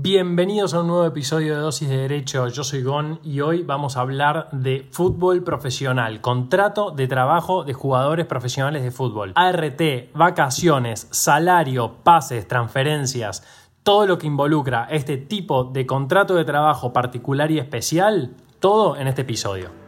Bienvenidos a un nuevo episodio de Dosis de Derecho. Yo soy Gon y hoy vamos a hablar de fútbol profesional, contrato de trabajo de jugadores profesionales de fútbol, ART, vacaciones, salario, pases, transferencias, todo lo que involucra este tipo de contrato de trabajo particular y especial, todo en este episodio.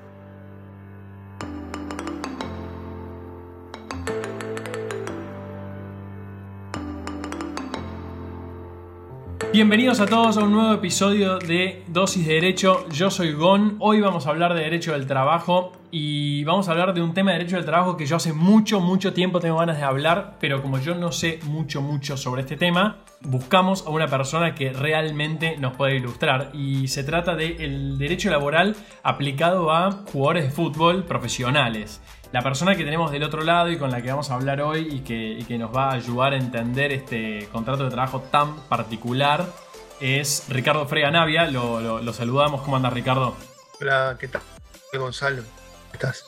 Bienvenidos a todos a un nuevo episodio de Dosis de Derecho. Yo soy Gon. Hoy vamos a hablar de Derecho del Trabajo y vamos a hablar de un tema de Derecho del Trabajo que yo hace mucho, mucho tiempo tengo ganas de hablar, pero como yo no sé mucho, mucho sobre este tema, buscamos a una persona que realmente nos pueda ilustrar y se trata del derecho laboral aplicado a jugadores de fútbol profesionales. La persona que tenemos del otro lado y con la que vamos a hablar hoy y que, nos va a ayudar a entender este contrato de trabajo tan particular es Ricardo Frega Navia. Lo, saludamos. ¿Cómo anda Ricardo? Hola, ¿qué tal? Gonzalo, ¿cómo estás?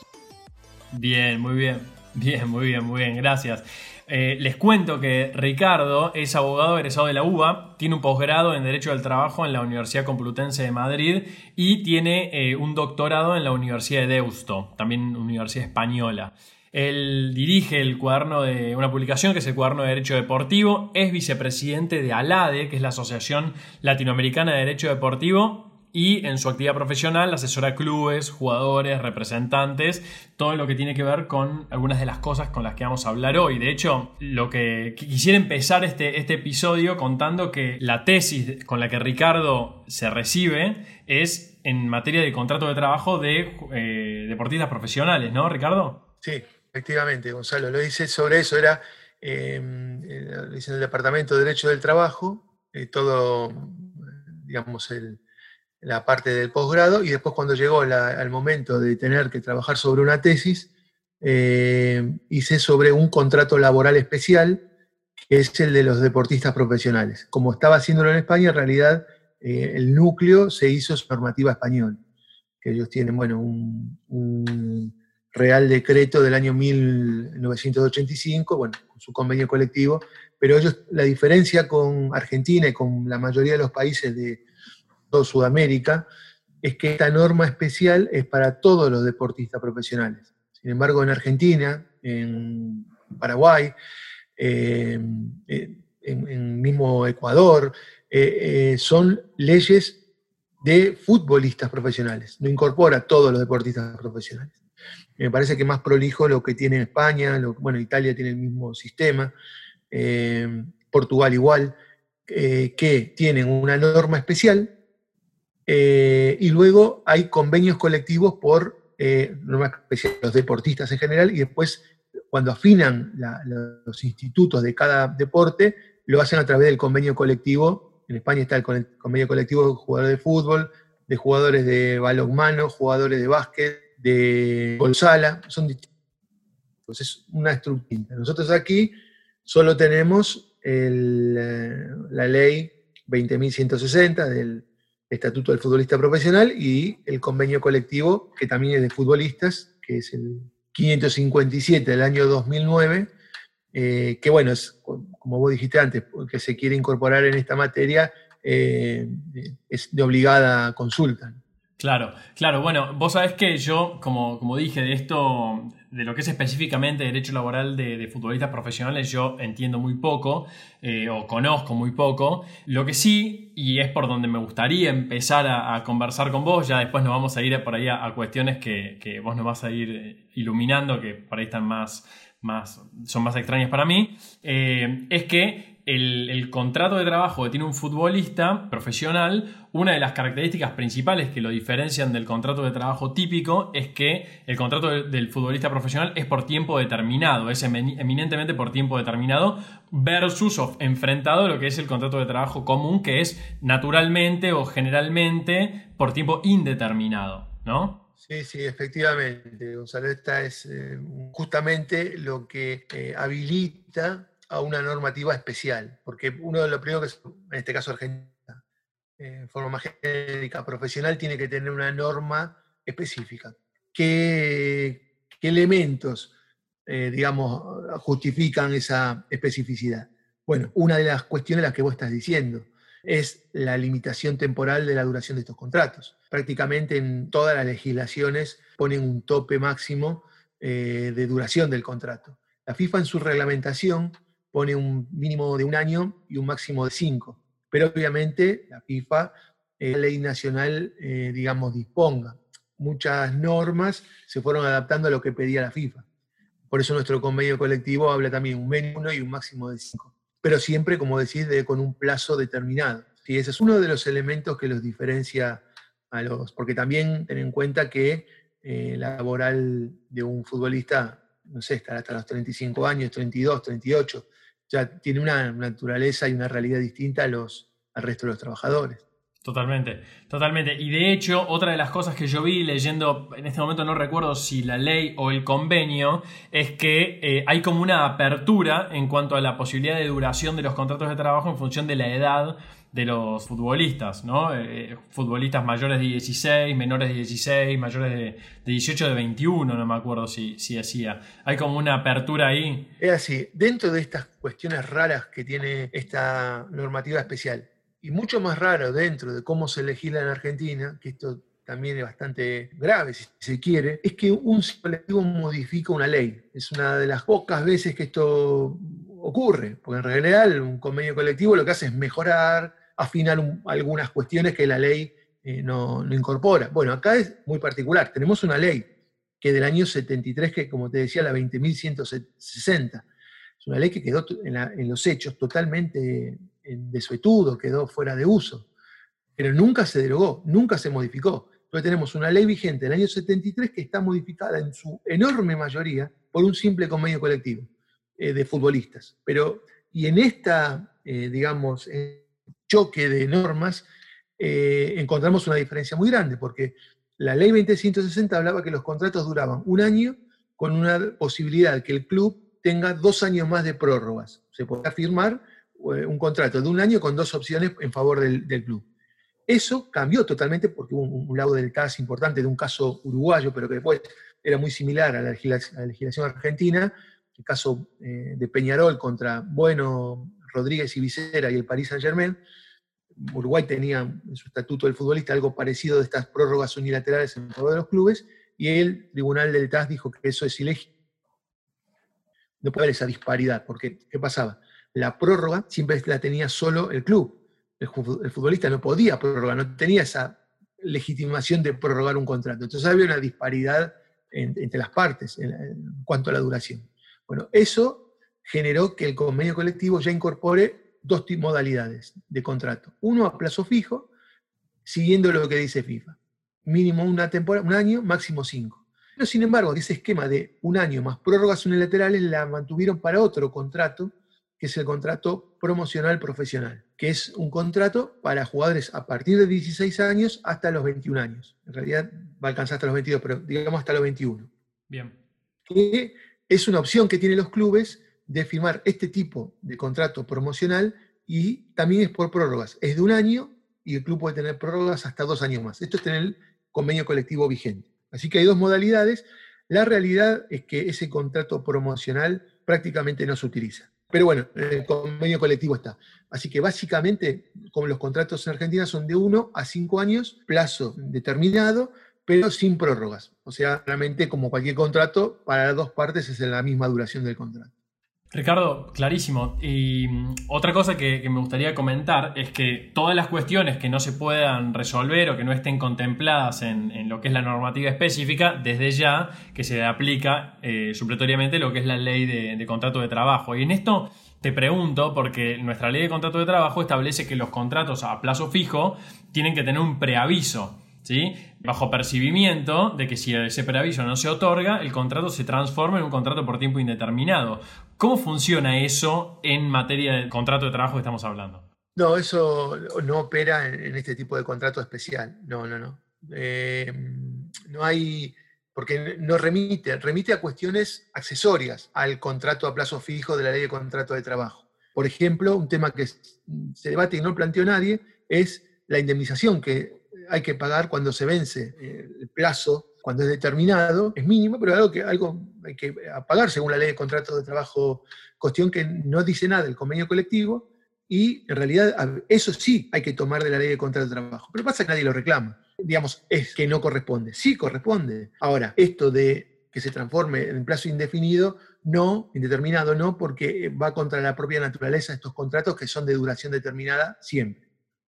Bien, muy bien. Bien, muy bien, muy bien. Gracias. Eh, les cuento que Ricardo es abogado egresado de la UBA, tiene un posgrado en Derecho del Trabajo en la Universidad Complutense de Madrid y tiene eh, un doctorado en la Universidad de Deusto, también Universidad Española. Él dirige el cuaderno de una publicación que es el cuaderno de Derecho Deportivo, es vicepresidente de ALADE, que es la Asociación Latinoamericana de Derecho Deportivo, y en su actividad profesional asesora clubes, jugadores, representantes, todo lo que tiene que ver con algunas de las cosas con las que vamos a hablar hoy. De hecho, lo que quisiera empezar este, este episodio contando que la tesis con la que Ricardo se recibe es en materia de contrato de trabajo de eh, deportistas profesionales, ¿no, Ricardo? Sí, efectivamente, Gonzalo. Lo hice sobre eso, era em, eh, en el Departamento de Derecho del Trabajo, eh, todo, digamos, el la parte del posgrado y después cuando llegó el momento de tener que trabajar sobre una tesis, eh, hice sobre un contrato laboral especial, que es el de los deportistas profesionales. Como estaba haciéndolo en España, en realidad eh, el núcleo se hizo su normativa española, que ellos tienen, bueno, un, real decreto del año 1985, bueno, su convenio colectivo, pero ellos, la diferencia con Argentina y con la mayoría de los países de, Sudamérica, es que esta norma especial es para todos los deportistas profesionales. Sin embargo, en Argentina, en Paraguay, eh, en, mismo Ecuador, eh, eh, son leyes de futbolistas profesionales, no incorpora a todos los deportistas profesionales. Me parece que más prolijo lo que tiene España, bueno, Italia tiene el mismo sistema, Portugal igual, que tienen una norma especial eh, y luego hay convenios colectivos por eh, los deportistas en general, y después cuando afinan los institutos de cada deporte, lo hacen a través del convenio colectivo. En España está el convenio colectivo de jugadores de fútbol, de jugadores de balonmano, jugadores de básquet, de golsala, son distintos. Pues es una estructura. Nosotros aquí solo tenemos eh, la ley 20.160 del Estatuto del Futbolista Profesional y el convenio colectivo, que también es de futbolistas, que es el 557 del año 2009, eh, que bueno, como vos dijiste antes, que se quiere incorporar en esta materia, eh, es de obligada consulta. Claro, claro. Bueno, vos sabés que yo, como, como dije, de esto, de lo que es específicamente derecho laboral de, futbolistas profesionales, yo entiendo muy poco eh, o conozco muy poco. Lo que sí, y es por donde me gustaría empezar a, conversar con vos, ya después nos vamos a ir por ahí a, cuestiones que, vos nos vas a ir eh, iluminando, que por ahí están más, más, son más extrañas para mí, eh, es que el, contrato de trabajo que tiene un futbolista profesional, una de las características principales que lo diferencian del contrato de trabajo típico es que el contrato del futbolista profesional es por tiempo determinado, es eminentemente por tiempo determinado versus o enfrentado a lo que es el contrato de trabajo común que es naturalmente o generalmente por tiempo indeterminado, ¿no? Sí, sí, efectivamente, Gonzalo, esta es eh, justamente lo que eh, habilita a una normativa especial, porque uno de los primeros que, en este caso Argentina, en forma más genérica, profesional, tiene que tener una norma específica. ¿Qué, elementos, eh, digamos, justifican esa especificidad? Bueno, una de las cuestiones las que vos estás diciendo, es la limitación temporal de la duración de estos contratos. Prácticamente en todas las legislaciones ponen un tope máximo eh, de duración del contrato. La FIFA en su reglamentación pone un mínimo de un año y un máximo de cinco, pero obviamente la FIFA, eh, la ley nacional, eh, digamos, disponga. Muchas normas se fueron adaptando a lo que pedía la FIFA. Por eso nuestro convenio colectivo habla también un mínimo y un máximo de cinco pero siempre, como decís, con un plazo determinado. Y ese es uno de los elementos que los diferencia a los, porque también ten en cuenta que eh, la laboral de un futbolista, no sé, estará hasta los 35 años, 32, 38, ya tiene una naturaleza y una realidad distinta a los, al resto de los trabajadores. Totalmente, totalmente. Y de hecho, otra de las cosas que yo vi leyendo, en este momento no recuerdo si la ley o el convenio, es que eh, hay como una apertura en cuanto a la posibilidad de duración de los contratos de trabajo en función de la edad de los futbolistas, ¿no? Eh, futbolistas mayores de 16, menores de 16, mayores de, 18, de 21, no me acuerdo si, si hacía. Hay como una apertura ahí. Es así, dentro de estas cuestiones raras que tiene esta normativa especial, y mucho más raro dentro de cómo se legisla en Argentina, que esto también es bastante grave si se quiere, es que un colectivo modifica una ley. Es una de las pocas veces que esto ocurre, porque en realidad un convenio colectivo lo que hace es mejorar, afinar algunas cuestiones que la ley eh, no, incorpora. Bueno, acá es muy particular. Tenemos una ley que del año 73, que como te decía, la 20.160. Es una ley que quedó en los hechos totalmente en desuetudo, quedó fuera de uso, pero nunca se derogó, nunca se modificó. Entonces tenemos una ley vigente del año 73 que está modificada en su enorme mayoría por un simple convenio colectivo eh, de futbolistas. Pero, y en esta, eh, digamos, choque de normas, eh, encontramos una diferencia muy grande, porque la ley 2160 hablaba que los contratos duraban un año con una posibilidad que el club tenga dos años más de prórrogas. Se podía firmar eh, un contrato de un año con dos opciones en favor del, club. Eso cambió totalmente porque hubo un, lado del caso importante de un caso uruguayo, pero que después era muy similar a la legislación, argentina, el caso eh, de Peñarol contra Bueno, Rodríguez y Vicera y el Paris Saint Germain. Uruguay tenía en su estatuto del futbolista algo parecido de estas prórrogas unilaterales en favor de los clubes, y el Tribunal del TAS dijo que eso es ilegítimo. No puede haber esa disparidad, porque ¿qué pasaba? la prórroga siempre la tenía solo el club. El, futbolista no podía prorrogar, no tenía esa legitimación de prorrogar un contrato. Entonces había una disparidad entre las partes en, cuanto a la duración. Bueno, eso generó que el convenio colectivo ya incorpore dos modalidades de contrato. Uno a plazo fijo, siguiendo lo que dice FIFA. Mínimo una temporada, un año, máximo cinco. Pero sin embargo, ese esquema de un año más prórrogas unilaterales la mantuvieron para otro contrato que es el contrato promocional profesional, que es un contrato para jugadores a partir de 16 años hasta los 21 años. En realidad va a alcanzar hasta los 22, pero digamos hasta los 21. Bien. Que es una opción que tienen los clubes de firmar este tipo de contrato promocional y también es por prórrogas. Es de un año y el club puede tener prórrogas hasta dos años más. Esto es tener el convenio colectivo vigente. Así que hay dos modalidades. La realidad es que ese contrato promocional prácticamente no se utiliza. Pero bueno, el convenio colectivo está. Así que básicamente, como los contratos en Argentina son de uno a cinco años, plazo determinado, pero sin prórrogas. O sea, realmente como cualquier contrato, para las dos partes es la misma duración del contrato. Ricardo, clarísimo. Y mm, otra cosa que, me gustaría comentar es que todas las cuestiones que no se puedan resolver o que no estén contempladas en, lo que es la normativa específica, desde ya que se aplica eh, supletoriamente lo que es la ley de, de contrato de trabajo. Y en esto te pregunto, porque nuestra ley de contrato de trabajo establece que los contratos a plazo fijo tienen que tener un preaviso. ¿Sí? bajo percibimiento de que si ese preaviso no se otorga, el contrato se transforma en un contrato por tiempo indeterminado. ¿Cómo funciona eso en materia de contrato de trabajo que estamos hablando? No, eso no opera en este tipo de contrato especial. No, no, no. Eh, no hay, porque no remite, remite a cuestiones accesorias al contrato a plazo fijo de la ley de contrato de trabajo. Por ejemplo, un tema que se debate y no planteó nadie es la indemnización que hay que pagar cuando se vence eh, el plazo, cuando es determinado, es mínimo, pero algo que algo hay que pagar según la ley de contrato de trabajo, cuestión que no dice nada del convenio colectivo, y en realidad eso sí hay que tomar de la ley de contrato de trabajo. Pero pasa que nadie lo reclama. Digamos, es que no corresponde. Sí corresponde. Ahora, esto de que se transforme en plazo indefinido, no, indeterminado no, porque va contra la propia naturaleza de estos contratos que son de duración determinada siempre.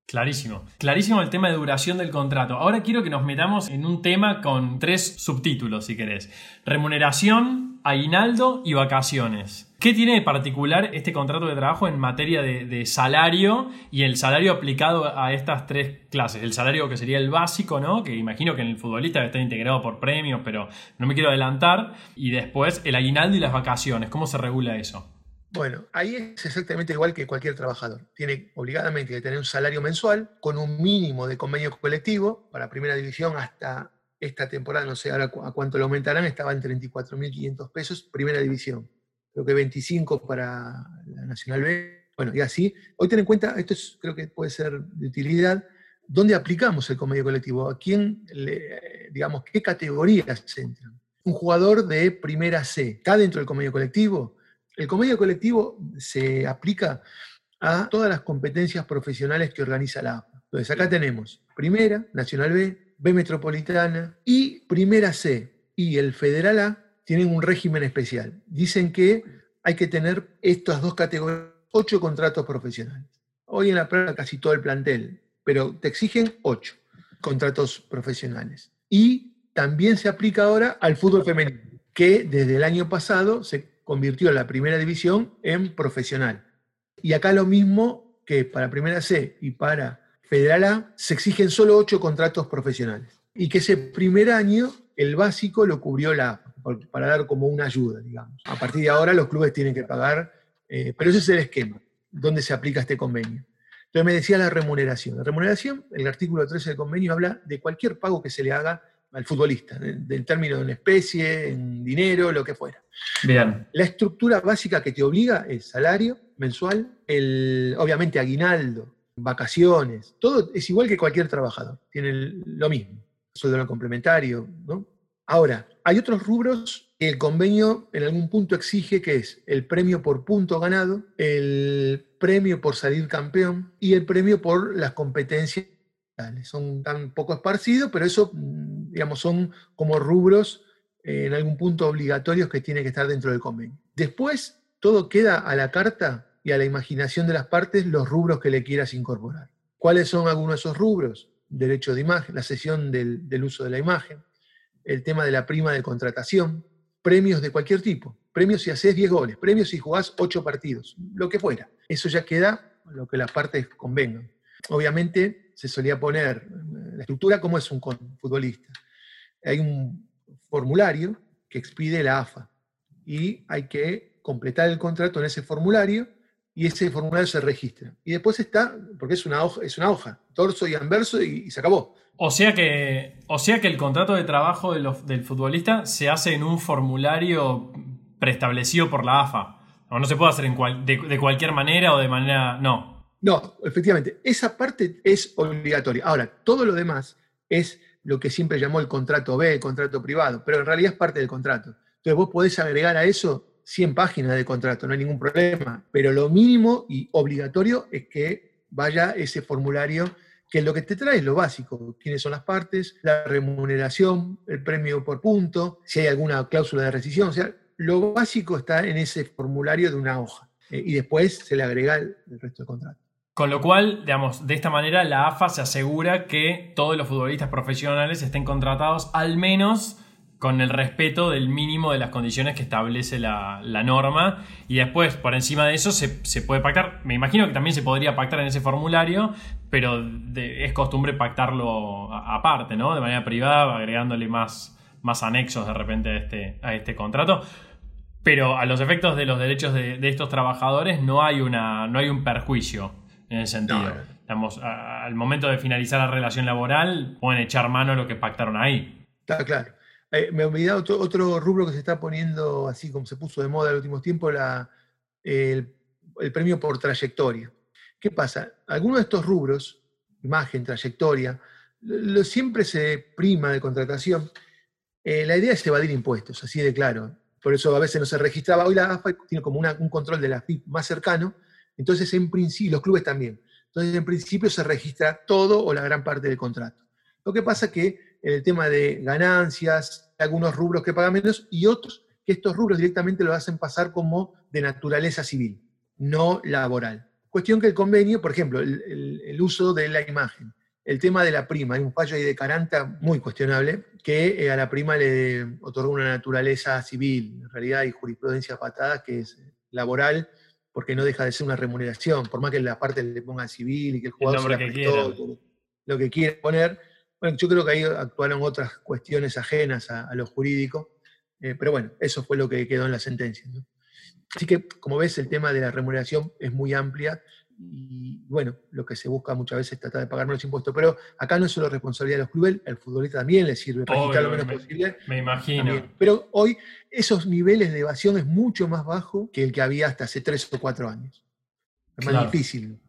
Clarísimo. Clarísimo el tema de duración del contrato. Ahora quiero que nos metamos en un tema con tres subtítulos, si querés. Remuneración, aguinaldo y vacaciones. ¿Qué tiene de particular este contrato de trabajo en materia de, salario y el salario aplicado a estas tres clases? El salario que sería el básico, ¿no? Que imagino que en el futbolista estar integrado por premios, pero no me quiero adelantar. Y después el aguinaldo y las vacaciones. ¿Cómo se regula eso? Bueno, ahí es exactamente igual que cualquier trabajador. Tiene obligadamente que tener un salario mensual con un mínimo de convenio colectivo para primera división hasta esta temporada, no sé ahora a cuánto lo aumentarán, estaba en 34.500 pesos, primera división. Creo que 25 para la Nacional B. Bueno, y así. Hoy ten en cuenta, esto creo que puede ser de utilidad, ¿dónde aplicamos el convenio colectivo? ¿A quién, le, digamos, qué categorías entran? Un jugador de primera C, ¿está dentro del convenio colectivo? El convenio colectivo se aplica a todas las competencias profesionales que organiza la APA. Entonces, acá tenemos Primera, Nacional B, B Metropolitana y Primera C y el Federal A tienen un régimen especial. Dicen que hay que tener estas dos categorías, ocho contratos profesionales. Hoy en la prueba casi todo el plantel, pero te exigen ocho contratos profesionales. Y también se aplica ahora al fútbol femenino, que desde el año pasado se convirtió la primera división en profesional. Y acá lo mismo que para primera C y para Federal A, se exigen solo ocho contratos profesionales. Y que ese primer año el básico lo cubrió la para dar como una ayuda, digamos. A partir de ahora los clubes tienen que pagar, eh, pero ese es el esquema, donde se aplica este convenio. Entonces me decía la remuneración. La remuneración, el artículo 13 del convenio habla de cualquier pago que se le haga al futbolista, del término de una especie, en dinero, lo que fuera. Bien. La estructura básica que te obliga es salario mensual, el, obviamente aguinaldo, vacaciones, todo es igual que cualquier trabajador, tiene lo mismo, sueldo no complementario, ¿no? Ahora, hay otros rubros que el convenio en algún punto exige que es el premio por punto ganado, el premio por salir campeón y el premio por las competencias son tan poco esparcidos, pero eso, mm, digamos, son como rubros eh, en algún punto obligatorios que tiene que estar dentro del convenio. Después, todo queda a la carta y a la imaginación de las partes los rubros que le quieras incorporar. ¿Cuáles son algunos de esos rubros? Derecho de imagen, la sesión del, del uso de la imagen, el tema de la prima de contratación, premios de cualquier tipo, premios si haces 10 goles, premios si jugás 8 partidos, lo que fuera. Eso ya queda lo que las partes convengan. Obviamente, se solía poner la estructura como es un futbolista. Hay un formulario que expide la AFA y hay que completar el contrato en ese formulario y ese formulario se registra. Y después está, porque es una hoja, es una hoja torso y anverso y, se acabó. O sea, que, o sea que el contrato de trabajo del futbolista se hace en un formulario preestablecido por la AFA. O no se puede hacer en de cualquier manera o de manera... No, no, efectivamente, esa parte es obligatoria. Ahora, todo lo demás es lo que siempre llamó el contrato B, el contrato privado, pero en realidad es parte del contrato. Entonces vos podés agregar a eso 100 páginas de contrato, no hay ningún problema, pero lo mínimo y obligatorio es que vaya ese formulario que lo que te trae es lo básico, quiénes son las partes, la remuneración, el premio por punto, si hay alguna cláusula de rescisión, o sea, lo básico está en ese formulario de una hoja eh, y después se le agrega el resto del contrato. Con lo cual, digamos, de esta manera la AFA se asegura que todos los futbolistas profesionales estén contratados al menos con el respeto del mínimo de las condiciones que establece la, norma y después por encima de eso se, puede pactar, me imagino que también se podría pactar en ese formulario, pero es costumbre pactarlo aparte, ¿no? De manera privada, agregándole más, más anexos de repente a este, a este contrato. Pero a los efectos de los derechos de, de estos trabajadores no hay, una, no hay un perjuicio en ese sentido. al momento de finalizar la relación laboral, pueden echar mano a lo que pactaron ahí. Está claro. Eh, me he olvidado otro, rubro que se está poniendo, así como se puso de moda en los últimos tiempos, la, el, premio por trayectoria. ¿Qué pasa? Algunos de estos rubros, imagen, trayectoria, lo, siempre se prima de contratación. Eh, la idea es evadir impuestos, así de claro. Por eso a veces no se registraba. Hoy la AFA tiene como un control de la FIP más cercano, Entonces, en principio, los clubes también. Entonces, en principio se registra todo o la gran parte del contrato. Lo que pasa que el tema de ganancias, algunos rubros que pagan menos y otros que estos rubros directamente lo hacen pasar como de naturaleza civil, no laboral. Cuestión que el convenio, por ejemplo, el, uso de la imagen, el tema de la prima, hay un fallo ahí de Caranta muy cuestionable, que eh, a la prima le otorga una naturaleza civil. En realidad hay jurisprudencia patada que es laboral, porque no deja de ser una remuneración, por más que la parte le ponga civil y que el jugador se la lo que quiere poner. Bueno, yo creo que ahí actuaron otras cuestiones ajenas a, lo jurídico, eh, pero bueno, eso fue lo que quedó en la sentencia. Así que, como ves, el tema de la remuneración es muy amplia y bueno, lo que se busca muchas veces es tratar de pagar menos impuestos, pero acá no es solo responsabilidad de los clubes, al futbolista también le sirve registrar lo menos posible. Me imagino. Pero hoy esos niveles de evasión es mucho más bajo que el que había hasta hace tres o cuatro años. Es más difícil.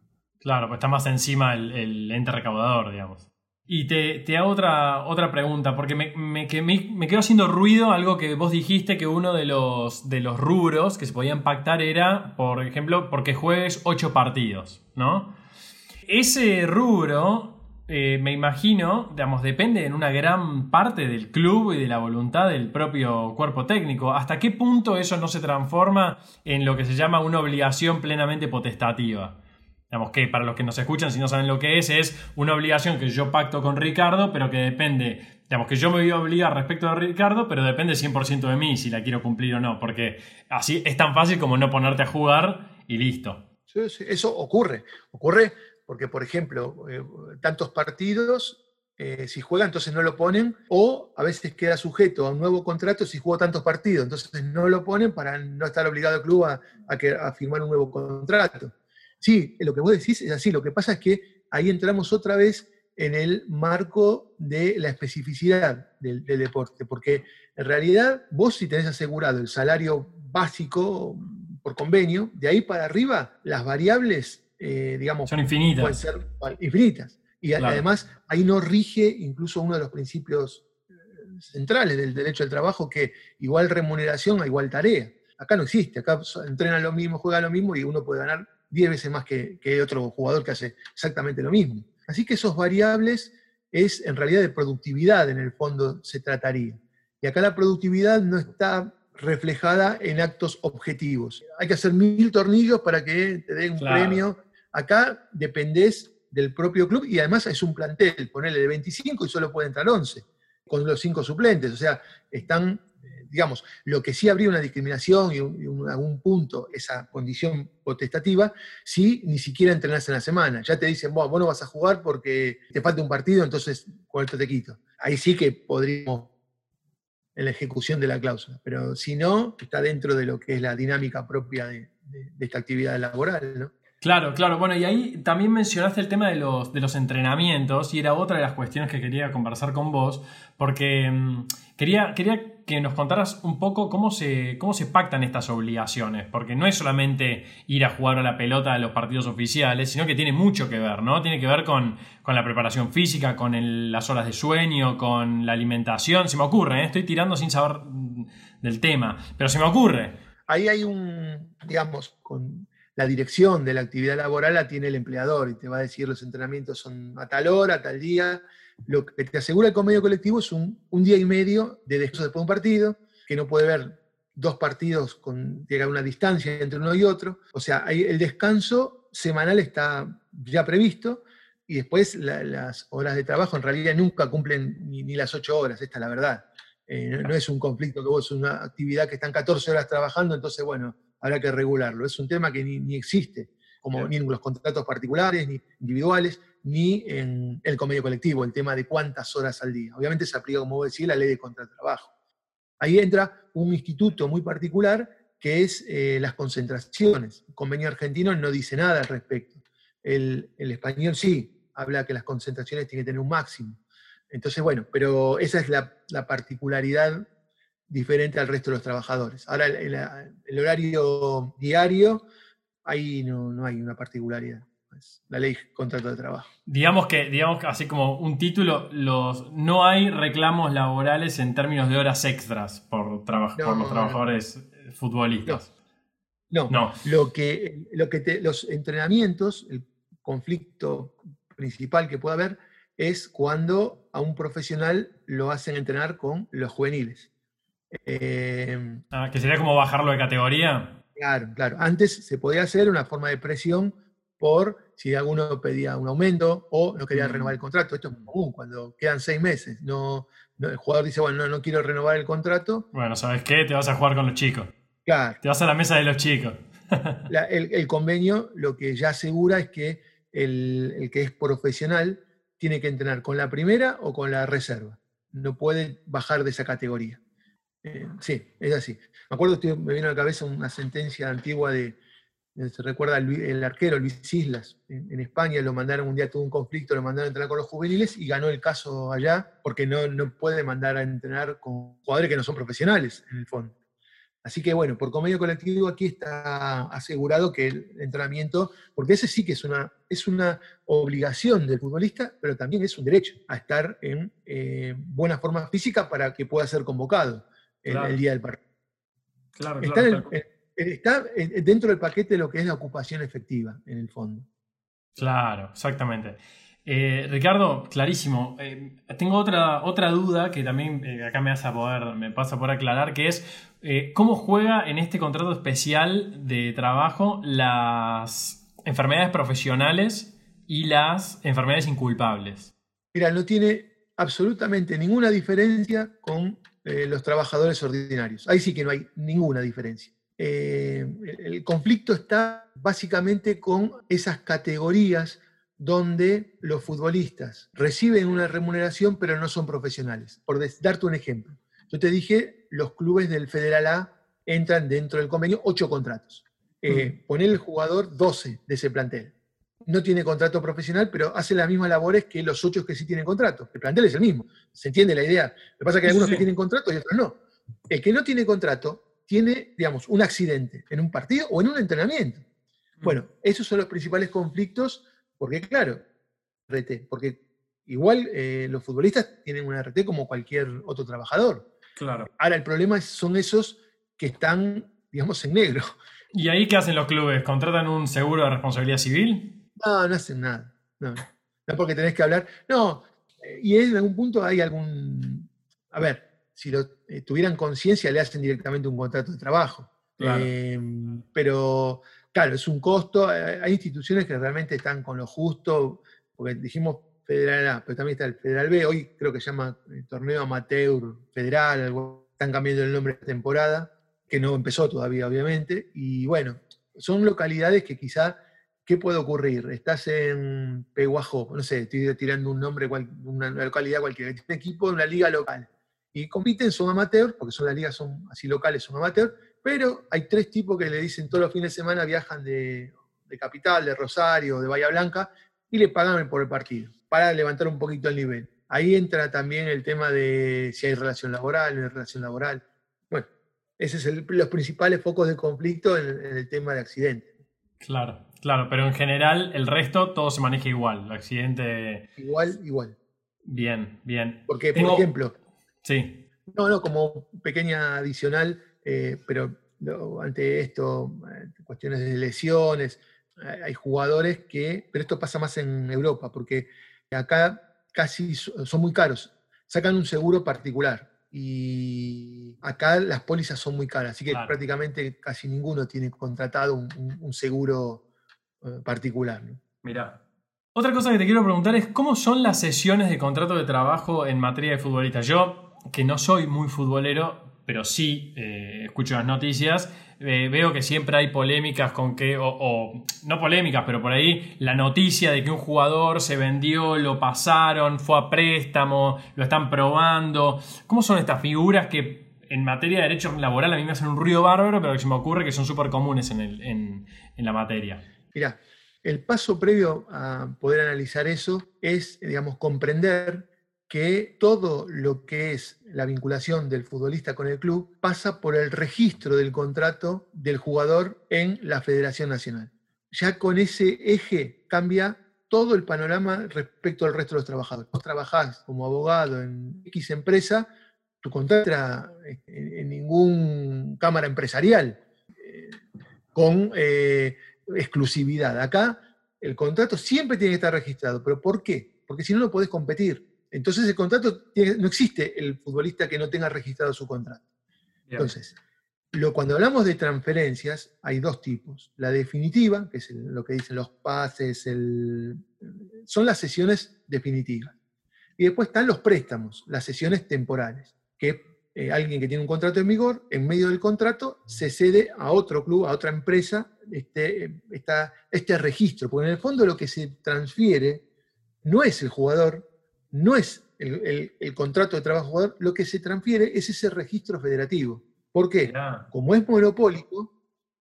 Claro, pues está más encima el ente recaudador, digamos. Y te, hago otra, otra pregunta, porque me, me, me, quedo haciendo ruido algo que vos dijiste que uno de los, de los rubros que se podían pactar era, por ejemplo, porque juegues ocho partidos, ¿no? Ese rubro, eh, me imagino, digamos, depende en una gran parte del club y de la voluntad del propio cuerpo técnico. ¿Hasta qué punto eso no se transforma en lo que se llama una obligación plenamente potestativa? Digamos que para los que nos escuchan, si no saben lo que es, es una obligación que yo pacto con Ricardo, pero que depende, digamos que yo me voy a obligar respecto a Ricardo, pero depende 100% de mí si la quiero cumplir o no, porque así es tan fácil como no ponerte a jugar y listo. Eso ocurre. Ocurre porque, por ejemplo, eh, tantos partidos, eh, si juega, entonces no lo ponen, o a veces queda sujeto a un nuevo contrato si juega tantos partidos, entonces no lo ponen para no estar obligado el club a, a firmar un nuevo contrato. Sí, lo que vos decís es así. Lo que pasa es que ahí entramos otra vez en el marco de la especificidad del, deporte, porque en realidad vos si tenés asegurado el salario básico por convenio, de ahí para arriba las variables, eh, digamos, son infinitas. Pueden ser infinitas. Y además ahí no rige incluso uno de los principios eh, centrales del derecho al trabajo, que igual remuneración a igual tarea. Acá no existe, acá entrenan lo mismo, juegan lo mismo y uno puede ganar 10 veces más que, otro jugador que hace exactamente lo mismo. Así que esos variables es en realidad de productividad en el fondo se trataría. Y acá la productividad no está reflejada en actos objetivos. Hay que hacer mil tornillos para que te den un premio. Acá dependés del propio club y además es un plantel, ponerle de 25 y solo puede entrar 11, con los cinco suplentes. O sea, están digamos, lo que sí habría una discriminación y, un, algún punto, esa condición potestativa, si ni siquiera entrenás en la semana. Ya te dicen, vos, no vas a jugar porque te falta un partido, entonces con te quito. Ahí sí que podríamos en la ejecución de la cláusula, pero si no, está dentro de lo que es la dinámica propia de, de esta actividad laboral, ¿no? Claro, claro. Bueno, y ahí también mencionaste el tema de los, de los entrenamientos y era otra de las cuestiones que quería conversar con vos, porque mm, quería, quería que nos contaras un poco cómo se, cómo se pactan estas obligaciones, porque no es solamente ir a jugar a la pelota de los partidos oficiales, sino que tiene mucho que ver, ¿no? Tiene que ver con, la preparación física, con las horas de sueño, con la alimentación. Se me ocurre, ¿eh? estoy tirando sin saber del tema, pero se me ocurre. Ahí hay un, digamos, con la dirección de la actividad laboral la tiene el empleador y te va a decir los entrenamientos son a tal hora, a tal día. Lo que te asegura el convenio colectivo es un, día y medio de descanso después de un partido, que no puede ver dos partidos con llegar una distancia entre uno y otro. O sea, el descanso semanal está ya previsto y después las horas de trabajo en realidad nunca cumplen ni, las ocho horas, esta es la verdad. Eh, no, es un conflicto que vos, es una actividad que están 14 horas trabajando, entonces, bueno, habrá que regularlo. Es un tema que ni, existe, como ni en los contratos particulares, ni individuales, ni en el convenio colectivo, el tema de cuántas horas al día. Obviamente se aplica, como vos decís, la ley de contratrabajo. Ahí entra un instituto muy particular que es eh, las concentraciones. El convenio argentino no dice nada al respecto. El, español sí, habla que las concentraciones tienen que tener un máximo. Entonces, bueno, pero esa es la, la particularidad diferente al resto de los trabajadores. Ahora, el, horario diario, ahí no, hay una particularidad. Es la ley contrato de trabajo. Digamos que, digamos así como un título, los, no hay reclamos laborales en términos de horas extras por, por los trabajadores futbolistas. No, no. Lo que, lo que los entrenamientos, el conflicto principal que puede haber es cuando a un profesional lo hacen entrenar con los juveniles. Eh, ah, que sería como bajarlo de categoría. Claro, claro. Antes se podía hacer una forma de presión por si alguno pedía un aumento o no quería mm. renovar el contrato. Esto es común cuando quedan seis meses. No, el jugador dice, bueno, no, quiero renovar el contrato. Bueno, ¿sabes qué? Te vas a jugar con los chicos. Claro. Te vas a la mesa de los chicos. el, convenio lo que ya asegura es que el, que es profesional tiene que entrenar con la primera o con la reserva. No puede bajar de esa categoría. Eh, sí, es así. Me acuerdo, me vino a la cabeza una sentencia antigua de, se recuerda el, arquero Luis Islas, en, España lo mandaron un día, tuvo un conflicto, lo mandaron a entrenar con los juveniles y ganó el caso allá porque no, no puede mandar a entrenar con jugadores que no son profesionales, en el fondo. Así que bueno, por convenio colectivo aquí está asegurado que el entrenamiento, porque ese sí que es una, es una obligación del futbolista, pero también es un derecho a estar en eh, buena forma física para que pueda ser convocado el, día del partido. Claro, claro, está dentro del paquete de lo que es la ocupación efectiva, en el fondo. Claro, exactamente. Eh, Ricardo, clarísimo. Eh, tengo otra, otra duda que también eh, acá me, vas a poder, me pasa por aclarar, que es cómo juega en este contrato especial de trabajo las enfermedades profesionales y las enfermedades inculpables. Mira, no tiene absolutamente ninguna diferencia con los trabajadores ordinarios. Ahí sí que no hay ninguna diferencia. El conflicto está básicamente con esas categorías donde los futbolistas reciben una remuneración pero no son profesionales. Por darte un ejemplo, yo te dije, los clubes del Federal A entran dentro del convenio ocho contratos. Eh, poner el jugador 12 de ese plantel. No tiene contrato profesional, pero hace las mismas labores que los ocho que sí tienen contrato. El plantel es el mismo. ¿Se entiende la idea? Lo que pasa es que hay algunos que tienen contrato y otros no. El que no tiene contrato tiene, digamos, un accidente en un partido o en un entrenamiento. Bueno, esos son los principales conflictos porque claro, RT, porque igual eh, los futbolistas tienen una RT como cualquier otro trabajador. Claro. Ahora el problema son esos que están, digamos, en negro. ¿Y ahí qué hacen los clubes? ¿Contratan un seguro de responsabilidad civil? No, no hacen nada. No, no porque tenés que hablar. No, y en algún punto hay algún. A ver, si lo eh, tuvieran conciencia, le hacen directamente un contrato de trabajo. Eh, pero claro, es un costo. Hay instituciones que realmente están con lo justo, porque dijimos Federal A, pero también está el Federal B, hoy creo que se llama el eh, Torneo Amateur Federal, algo, están cambiando el nombre de temporada, que no empezó todavía, obviamente, y bueno, son localidades que quizá, ¿qué puede ocurrir? Estás en Peguajo, no sé, estoy tirando un nombre, una localidad cualquiera, tiene equipo de una liga local, y compiten, son amateur, porque son las ligas son así locales, son amateur, pero hay tres tipos que le dicen todos los fines de semana viajan de, Capital, de Rosario, de Bahía Blanca, y le pagan por el partido, para levantar un poquito el nivel. Ahí entra también el tema de si hay relación laboral, no hay relación laboral. Bueno, esos son los principales focos de conflicto en, el tema de accidentes. Claro, claro, pero en general el resto todo se maneja igual, el accidente... Igual, igual. Bien, bien. Porque, por ejemplo... Sí. No, no, como pequeña adicional, eh, pero ante esto, eh, cuestiones de lesiones, hay jugadores que, pero esto pasa más en Europa, porque acá casi son muy caros, sacan un seguro particular y acá las pólizas son muy caras, así que prácticamente casi ninguno tiene contratado un, seguro eh, particular. Mira. Otra cosa que te quiero preguntar es cómo son las sesiones de contrato de trabajo en materia de futbolista. Yo, que no soy muy futbolero, pero sí eh, escucho las noticias, eh, veo que siempre hay polémicas con que, o, no polémicas, pero por ahí la noticia de que un jugador se vendió, lo pasaron, fue a préstamo, lo están probando. ¿Cómo son estas figuras que en materia de derecho laboral a mí me hacen un ruido bárbaro, pero que se me ocurre que son súper comunes en, en la materia? Mira, el paso previo a poder analizar eso es, digamos, comprender que todo lo que es la vinculación del futbolista con el club pasa por el registro del contrato del jugador en la Federación Nacional. Ya con ese eje cambia todo el panorama respecto al resto de los trabajadores. Vos trabajás como abogado en X empresa, tu contrato en, ningún cámara empresarial. Eh, con eh, exclusividad. Acá el contrato siempre tiene que estar registrado. ¿Pero por qué? Porque si no, no podés competir. Entonces el contrato, no existe el futbolista que no tenga registrado su contrato. Entonces, lo, cuando hablamos de transferencias, hay dos tipos. La definitiva, que es lo que dicen los pases, son las sesiones definitivas. Y después están los préstamos, las sesiones temporales, que eh, alguien que tiene un contrato en vigor, en medio del contrato, se cede a otro club, a otra empresa, este, este registro. Porque en el fondo lo que se transfiere no es el jugador, no es el, contrato de trabajo jugador, lo que se transfiere es ese registro federativo. ¿Por qué? Como es monopólico,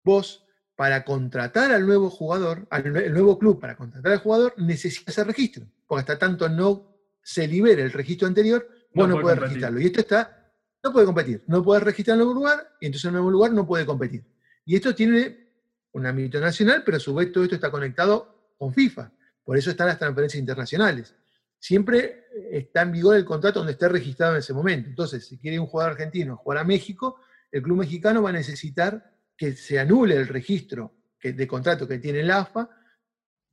vos para contratar al nuevo jugador, al nuevo club, para contratar al jugador, necesitas ese registro. Porque hasta tanto no se libere el registro anterior, vos no, puedes registrarlo. Y esto está, no puede competir. No puede registrar en el nuevo lugar, y entonces en el nuevo lugar no puede competir. Y esto tiene un ámbito nacional, pero a su vez todo esto está conectado con FIFA. Por eso están las transferencias internacionales siempre está en vigor el contrato donde esté registrado en ese momento. Entonces, si quiere un jugador argentino jugar a México, el club mexicano va a necesitar que se anule el registro de contrato que tiene el AFA,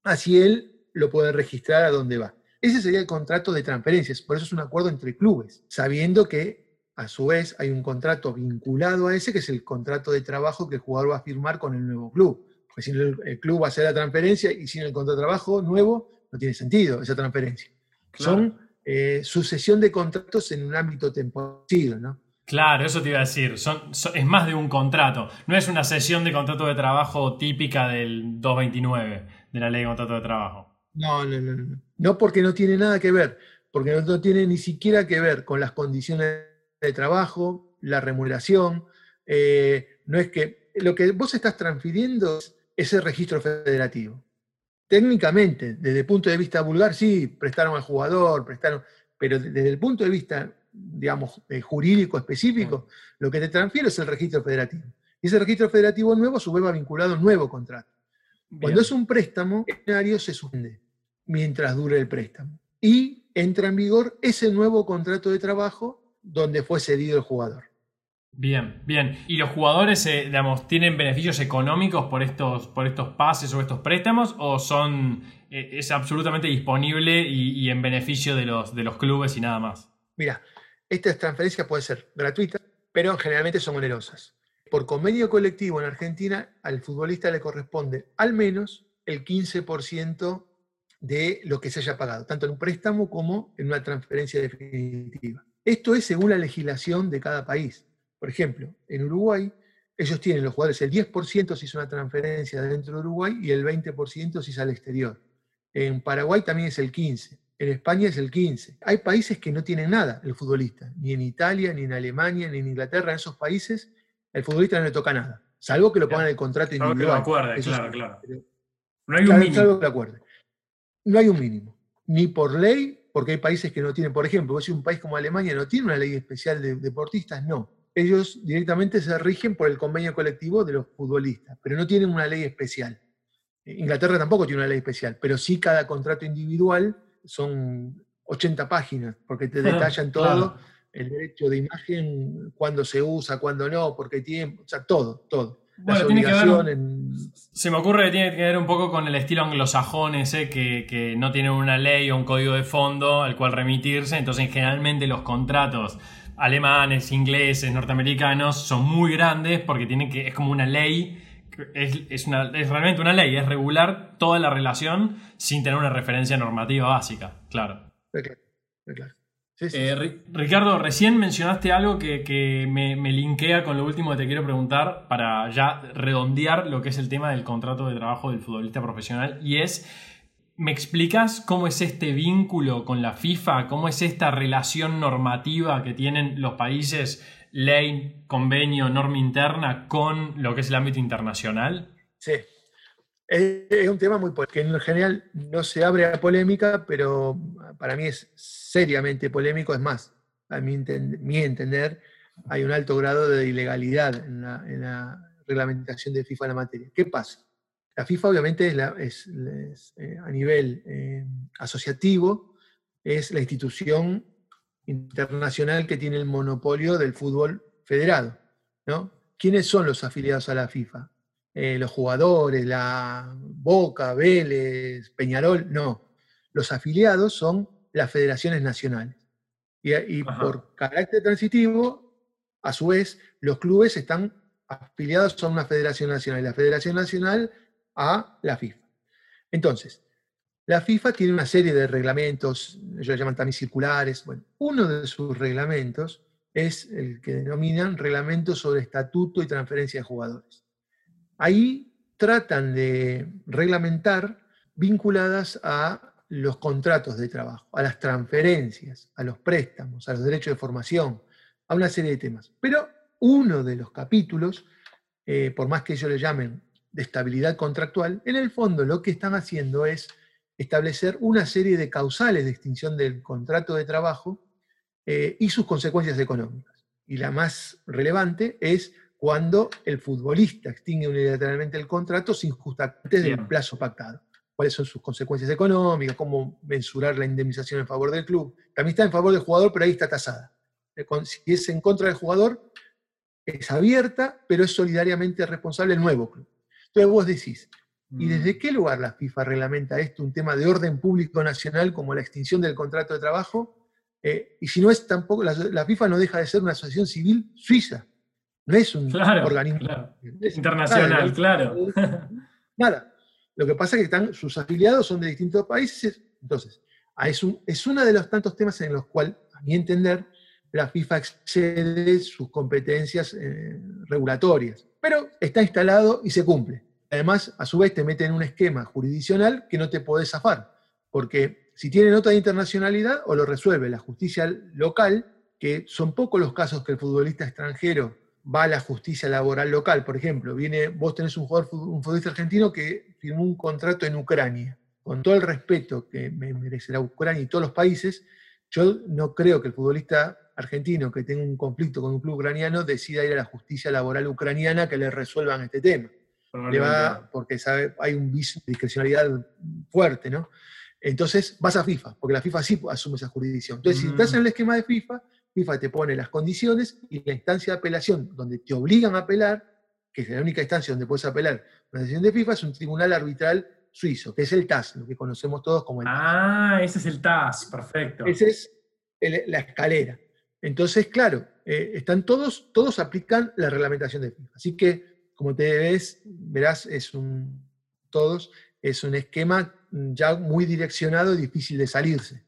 así él lo puede registrar a donde va. Ese sería el contrato de transferencias, por eso es un acuerdo entre clubes, sabiendo que a su vez hay un contrato vinculado a ese, que es el contrato de trabajo que el jugador va a firmar con el nuevo club. Porque si el, el club va a hacer la transferencia y sin el contrato de trabajo nuevo, no tiene sentido esa transferencia. Son eh, sucesión de contratos en un ámbito temporal, ¿no? Claro, eso te iba a decir. es más de un contrato. No es una sesión de contrato de trabajo típica del 229 de la ley de contrato de trabajo. No, no, no, no. No porque no tiene nada que ver. Porque no, tiene ni siquiera que ver con las condiciones de trabajo, la remuneración. Eh, no es que. Lo que vos estás transfiriendo es ese registro federativo técnicamente, desde el punto de vista vulgar, sí, prestaron al jugador, prestaron, pero desde el punto de vista, digamos, eh, jurídico específico, lo que te transfiere es el registro federativo. Y ese registro federativo nuevo, a su vez, va vinculado a un nuevo contrato. Cuando es un préstamo, el escenario se suspende mientras dure el préstamo. Y entra en vigor ese nuevo contrato de trabajo donde fue cedido el jugador. Bien, bien. ¿Y los jugadores, eh, digamos, tienen beneficios económicos por estos, por estos pases o estos préstamos o son eh, es absolutamente disponible y, en beneficio de los, de los clubes y nada más? Mira, estas transferencias pueden ser gratuitas, pero generalmente son onerosas. Por convenio colectivo en Argentina, al futbolista le corresponde al menos el 15% de lo que se haya pagado, tanto en un préstamo como en una transferencia definitiva. Esto es según la legislación de cada país. Por ejemplo, en Uruguay, ellos tienen los jugadores el 10% si es una transferencia dentro de Uruguay y el 20% si es al exterior. En Paraguay también es el 15%. En España es el 15%. Hay países que no tienen nada el futbolista, ni en Italia, ni en Alemania, ni en Inglaterra. En esos países el futbolista no le toca nada, salvo que lo pongan en el contrato individual. claro, claro. No hay un mínimo. No hay un mínimo. Ni por ley, porque hay países que no tienen, por ejemplo, si un país como Alemania no tiene una ley especial de deportistas, no ellos directamente se rigen por el convenio colectivo de los futbolistas, pero no tienen una ley especial. Inglaterra tampoco tiene una ley especial, pero sí cada contrato individual son 80 páginas, porque te detallan todo, el derecho de imagen, cuándo se usa, cuándo no, por qué tiempo, o sea, todo, todo. Bueno, tiene que ver, se me ocurre que tiene que ver un poco con el estilo anglosajón ese, que, que no tienen una ley o un código de fondo al cual remitirse, entonces generalmente los contratos alemanes, ingleses, norteamericanos son muy grandes porque tienen que, es como una ley, es, realmente una ley, es regular toda la relación sin tener una referencia normativa básica, claro. Eh, Ricardo, recién mencionaste algo que, me, me, linkea con lo último que te quiero preguntar para ya redondear lo que es el tema del contrato de trabajo del futbolista profesional y es ¿Me explicas cómo es este vínculo con la FIFA? ¿Cómo es esta relación normativa que tienen los países, ley, convenio, norma interna, con lo que es el ámbito internacional? Sí. Es un tema muy que en general no se abre a polémica, pero para mí es seriamente polémico. Es más, a mi, entender, hay un alto grado de ilegalidad en la, en la reglamentación de FIFA en la materia. ¿Qué pasa? La FIFA obviamente es, eh, a nivel eh, asociativo, es la institución internacional que tiene el monopolio del fútbol federado. ¿no? ¿Quiénes son los afiliados a la FIFA? eh, los jugadores, la Boca, Vélez, Peñarol, no. Los afiliados son las federaciones nacionales. Y, por carácter transitivo, a su vez, los clubes están afiliados a una federación nacional y la federación nacional a la FIFA. Entonces, la FIFA tiene una serie de reglamentos, ellos lo llaman también circulares. Bueno, uno de sus reglamentos es el que denominan reglamento sobre estatuto y transferencia de jugadores. Ahí tratan de reglamentar vinculadas a los contratos de trabajo, a las transferencias, a los préstamos, a los derechos de formación, a una serie de temas. Pero uno de los capítulos, eh, por más que ellos le llamen de estabilidad contractual, en el fondo lo que están haciendo es establecer una serie de causales de extinción del contrato de trabajo eh, y sus consecuencias económicas. Y la más relevante es cuando el futbolista extingue unilateralmente el contrato sin justo antes del plazo pactado. Cuáles son sus consecuencias económicas, cómo mensurar la indemnización en favor del club. También está en favor del jugador, pero ahí está tasada. Eh, si es en contra del jugador, es abierta, pero es solidariamente responsable el nuevo club. Entonces vos decís, ¿y desde mm. qué lugar la FIFA reglamenta esto, un tema de orden público nacional como la extinción del contrato de trabajo? Eh, y si no es tampoco, la, FIFA no deja de ser una asociación civil suiza, no es un organismo internacional, claro. Nada. Lo que pasa es que están, sus afiliados son de distintos países, entonces, es, un, es uno de los tantos temas en los cuales, a mi entender, la FIFA excede sus competencias eh, regulatorias pero está instalado y se cumple. Además, a su vez, te mete en un esquema jurisdiccional que no te podés zafar, porque si tiene nota de internacionalidad, o lo resuelve la justicia local, que son pocos los casos que el futbolista extranjero va a la justicia laboral local. Por ejemplo, viene, vos tenés un, jugador, un futbolista argentino que firmó un contrato en Ucrania. Con todo el respeto que me merece la Ucrania y todos los países, yo no creo que el futbolista argentino que tenga un conflicto con un club ucraniano decida ir a la justicia laboral ucraniana que le resuelvan este tema. Le va, porque sabe, hay un viso de discrecionalidad fuerte, ¿no? Entonces vas a FIFA, porque la FIFA sí asume esa jurisdicción. Entonces, si estás en el esquema de FIFA, FIFA te pone las condiciones y la instancia de apelación donde te obligan a apelar, que es la única instancia donde puedes apelar una decisión de FIFA, es un tribunal arbitral suizo, que es el TAS, lo que conocemos todos como el TAS. Ah, ese es el TAS, perfecto. Esa es la escalera. Entonces, claro, eh, están todos, todos aplican la reglamentación de FIFA. Así que, como te ves, verás, es un, todos, es un esquema ya muy direccionado y difícil de salirse.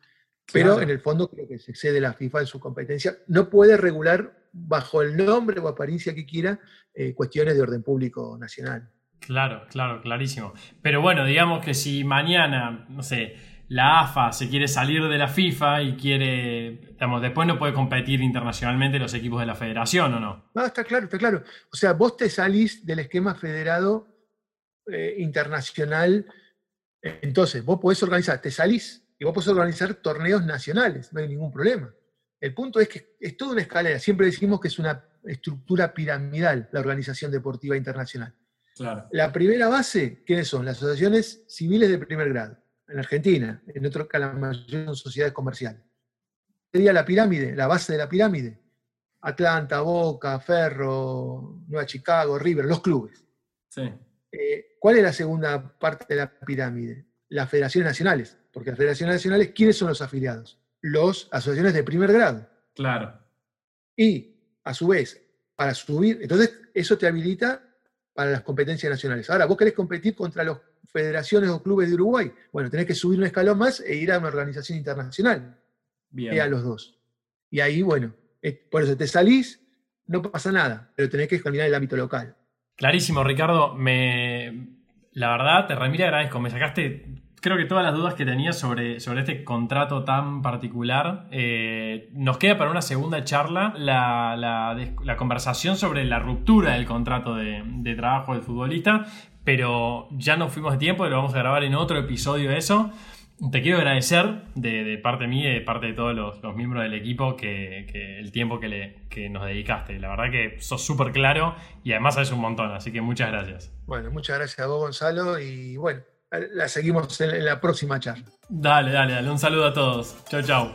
Pero en el fondo creo que se excede la FIFA en su competencia. No puede regular bajo el nombre o apariencia que quiera eh, cuestiones de orden público nacional. Claro, claro, clarísimo. Pero bueno, digamos que si mañana, no sé, la AFA se quiere salir de la FIFA y quiere, digamos, después no puede competir internacionalmente los equipos de la federación, ¿o no? No, está claro, está claro. O sea, vos te salís del esquema federado eh, internacional, entonces vos podés organizar, te salís y vos podés organizar torneos nacionales, no hay ningún problema. El punto es que es toda una escalera, siempre decimos que es una estructura piramidal la organización deportiva internacional. Claro. La primera base, ¿quiénes son? Las asociaciones civiles de primer grado en Argentina, en otro caso la mayoría son sociedades comerciales. Sería la pirámide, la base de la pirámide. Atlanta, Boca, Ferro, Nueva Chicago, River, los clubes. Eh, ¿Cuál es la segunda parte de la pirámide? Las federaciones nacionales. Porque las federaciones nacionales, ¿quiénes son los afiliados? Los asociaciones de primer grado. Claro. Y, a su vez, para subir, entonces eso te habilita para las competencias nacionales. Ahora, vos querés competir contra las federaciones o clubes de Uruguay. Bueno, tenés que subir un escalón más e ir a una organización internacional. Bien. Y a los dos. Y ahí, bueno, por eso te salís, no pasa nada, pero tenés que examinar el ámbito local. Clarísimo, Ricardo. Me, la verdad, te remiro agradezco. Me sacaste creo que todas las dudas que tenía sobre, sobre este contrato tan particular. Eh, nos queda para una segunda charla la, la, conversación sobre la ruptura del contrato de, de, trabajo del futbolista, pero ya nos fuimos de tiempo y lo vamos a grabar en otro episodio de eso. Te quiero agradecer de, parte mía y de parte de todos los, miembros del equipo que, que el tiempo que, le, que nos dedicaste. La verdad que sos súper claro y además sabes un montón, así que muchas gracias. Bueno, muchas gracias a vos, Gonzalo, y bueno, la seguimos en, la próxima charla. Dale, dale, dale. Un saludo a todos. Chao, chao.